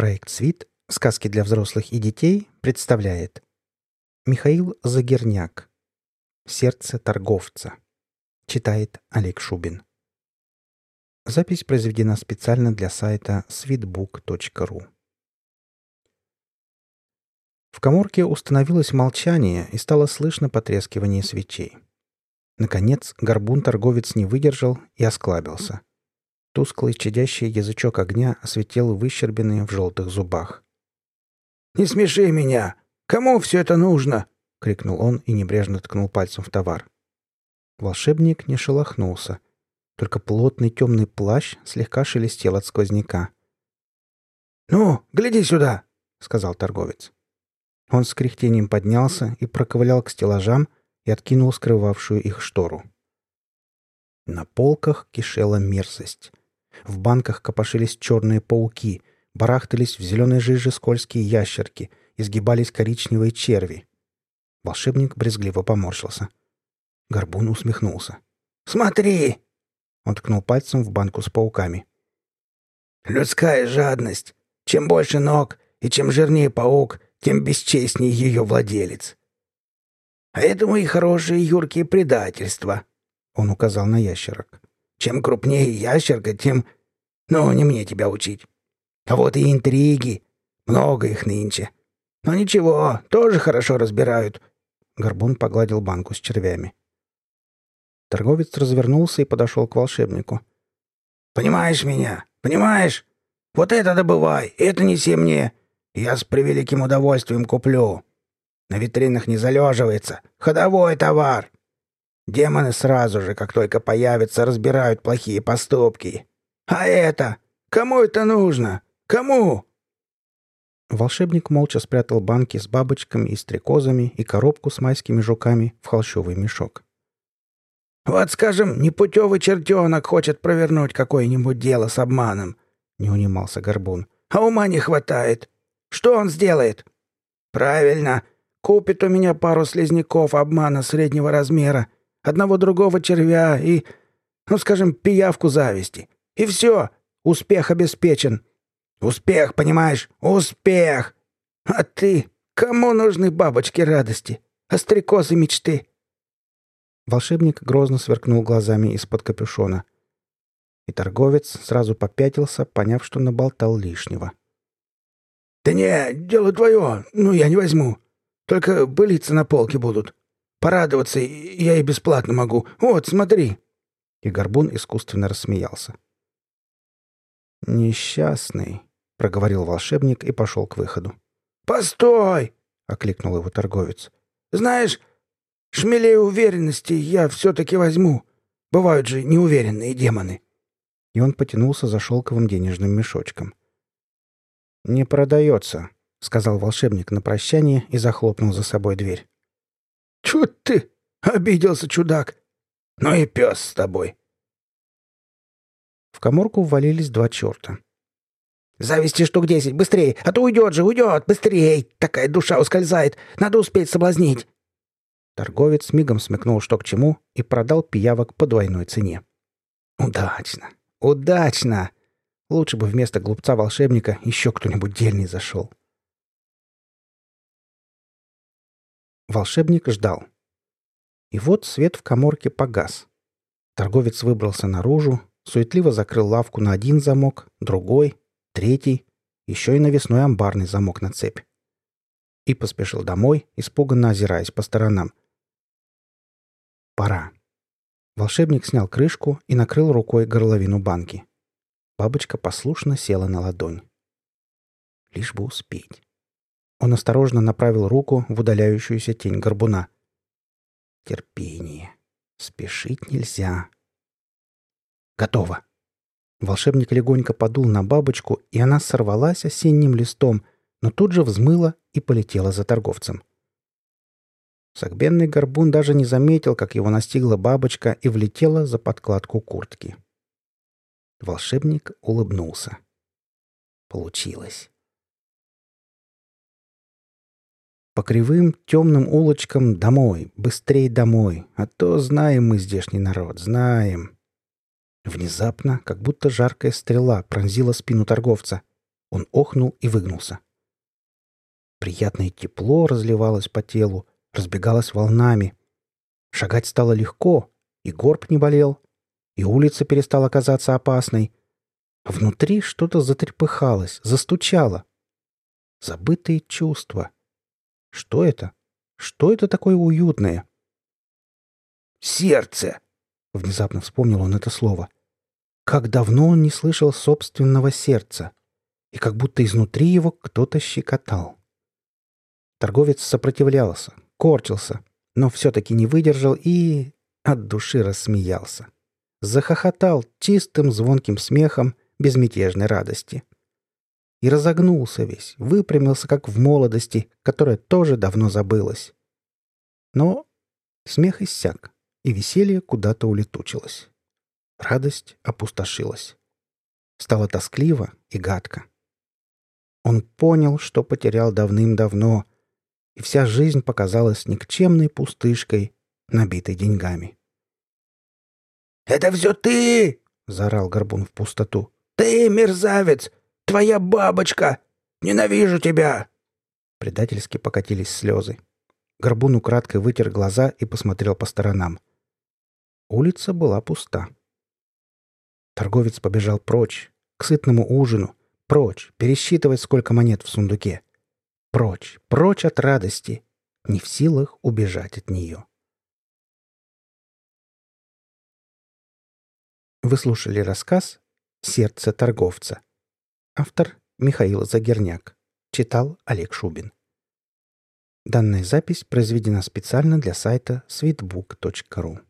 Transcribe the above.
Проект «Свит. Сказки для взрослых и детей» представляет Михаил Загерняк. «Сердце торговца» Читает Олег Шубин. Запись произведена специально для сайта sweetbook.ru В коморке установилось молчание и стало слышно потрескивание свечей. Наконец, горбун-торговец не выдержал и осклабился – Тусклый чадящий язычок огня осветил выщербенные в желтых зубах. «Не смеши меня! Кому все это нужно?» — крикнул он и небрежно ткнул пальцем в товар. Волшебник не шелохнулся. Только плотный темный плащ слегка шелестел от сквозняка. «Ну, гляди сюда!» — сказал торговец. Он с кряхтением поднялся и проковылял к стеллажам и откинул скрывавшую их штору. На полках кишела мерзость. В банках копошились черные пауки, барахтались в зеленой жиже скользкие ящерки, изгибались коричневые черви. Волшебник брезгливо поморщился. Горбун усмехнулся. «Смотри!» Он ткнул пальцем в банку с пауками. «Людская жадность. Чем больше ног и чем жирнее паук, тем бесчестнее ее владелец. А это мои хорошие юркие предательства», — он указал на ящерок. Чем крупнее ящерка, тем... Ну, не мне тебя учить. А вот и интриги. Много их нынче. Но ничего, тоже хорошо разбирают. Горбун погладил банку с червями. Торговец развернулся и подошел к волшебнику. «Понимаешь меня? Понимаешь? Вот это добывай, это неси мне. Я с превеликим удовольствием куплю. На витринах не залеживается. Ходовой товар. Демоны сразу же, как только появятся, разбирают плохие поступки. А это? Кому это нужно? Кому?» Волшебник молча спрятал банки с бабочками и стрекозами и коробку с майскими жуками в холщовый мешок. «Вот, скажем, непутевый чертенок хочет провернуть какое-нибудь дело с обманом», — не унимался Горбун. «А ума не хватает. Что он сделает?» «Правильно. Купит у меня пару слизняков обмана среднего размера одного другого червя и, ну, скажем, пиявку зависти. И все, успех обеспечен. Успех, понимаешь? Успех! А ты? Кому нужны бабочки радости? Острекозы мечты?» Волшебник грозно сверкнул глазами из-под капюшона. И торговец сразу попятился, поняв, что наболтал лишнего. «Да не, дело твое, ну я не возьму. Только былиться на полке будут. Порадоваться я и бесплатно могу. Вот, смотри!» И Горбун искусственно рассмеялся. «Несчастный», — проговорил волшебник и пошел к выходу. «Постой!» — окликнул его торговец. «Знаешь, шмелей уверенности я все-таки возьму. Бывают же неуверенные демоны». И он потянулся за шелковым денежным мешочком. «Не продается», — сказал волшебник на прощание и захлопнул за собой дверь. Чё ты? Обиделся чудак. Ну и пес с тобой. В коморку ввалились два черта. «Завести штук десять! Быстрей! А то уйдет же, уйдет! Быстрей! Такая душа ускользает! Надо успеть соблазнить!» Торговец мигом смекнул, что к чему, и продал пиявок по двойной цене. «Удачно! Удачно! Лучше бы вместо глупца-волшебника еще кто-нибудь дельный зашел!» Волшебник ждал. И вот свет в коморке погас. Торговец выбрался наружу, суетливо закрыл лавку на один замок, другой, третий, еще и навесной амбарный замок на цепь. И поспешил домой, испуганно озираясь по сторонам. Пора. Волшебник снял крышку и накрыл рукой горловину банки. Бабочка послушно села на ладонь. Лишь бы успеть. Он осторожно направил руку в удаляющуюся тень горбуна. Терпение. Спешить нельзя. Готово. Волшебник легонько подул на бабочку, и она сорвалась осенним листом, но тут же взмыла и полетела за торговцем. Согбенный горбун даже не заметил, как его настигла бабочка и влетела за подкладку куртки. Волшебник улыбнулся. Получилось. По кривым темным улочкам домой, быстрей домой, а то знаем мы здешний народ, знаем. Внезапно, как будто жаркая стрела пронзила спину торговца. Он охнул и выгнулся. Приятное тепло разливалось по телу, разбегалось волнами. Шагать стало легко, и горб не болел, и улица перестала казаться опасной. Внутри что-то затрепыхалось, застучало. Забытые чувства. Что это? Что это такое уютное? «Сердце!» — внезапно вспомнил он это слово. Как давно он не слышал собственного сердца, и как будто изнутри его кто-то щекотал. Торговец сопротивлялся, корчился, но все-таки не выдержал и от души рассмеялся. Захохотал чистым звонким смехом безмятежной радости. И разогнулся весь, выпрямился, как в молодости, которая тоже давно забылась. Но смех иссяк, и веселье куда-то улетучилось. Радость опустошилась. Стало тоскливо и гадко. Он понял, что потерял давным-давно, и вся жизнь показалась никчемной пустышкой, набитой деньгами. «Это все ты!» — заорал Горбун в пустоту. «Ты, мерзавец! Твоя бабочка! Ненавижу тебя!» Предательски покатились слезы. Горбун украдкой вытер глаза и посмотрел по сторонам. Улица была пуста. Торговец побежал прочь, к сытному ужину, прочь, пересчитывать, сколько монет в сундуке. Прочь, прочь от радости, не в силах убежать от нее. Вы слушали рассказ «Сердце торговца». Автор Михаил Загерняк. Читал Олег Шубин. Данная запись произведена специально для сайта sweetbook.ru.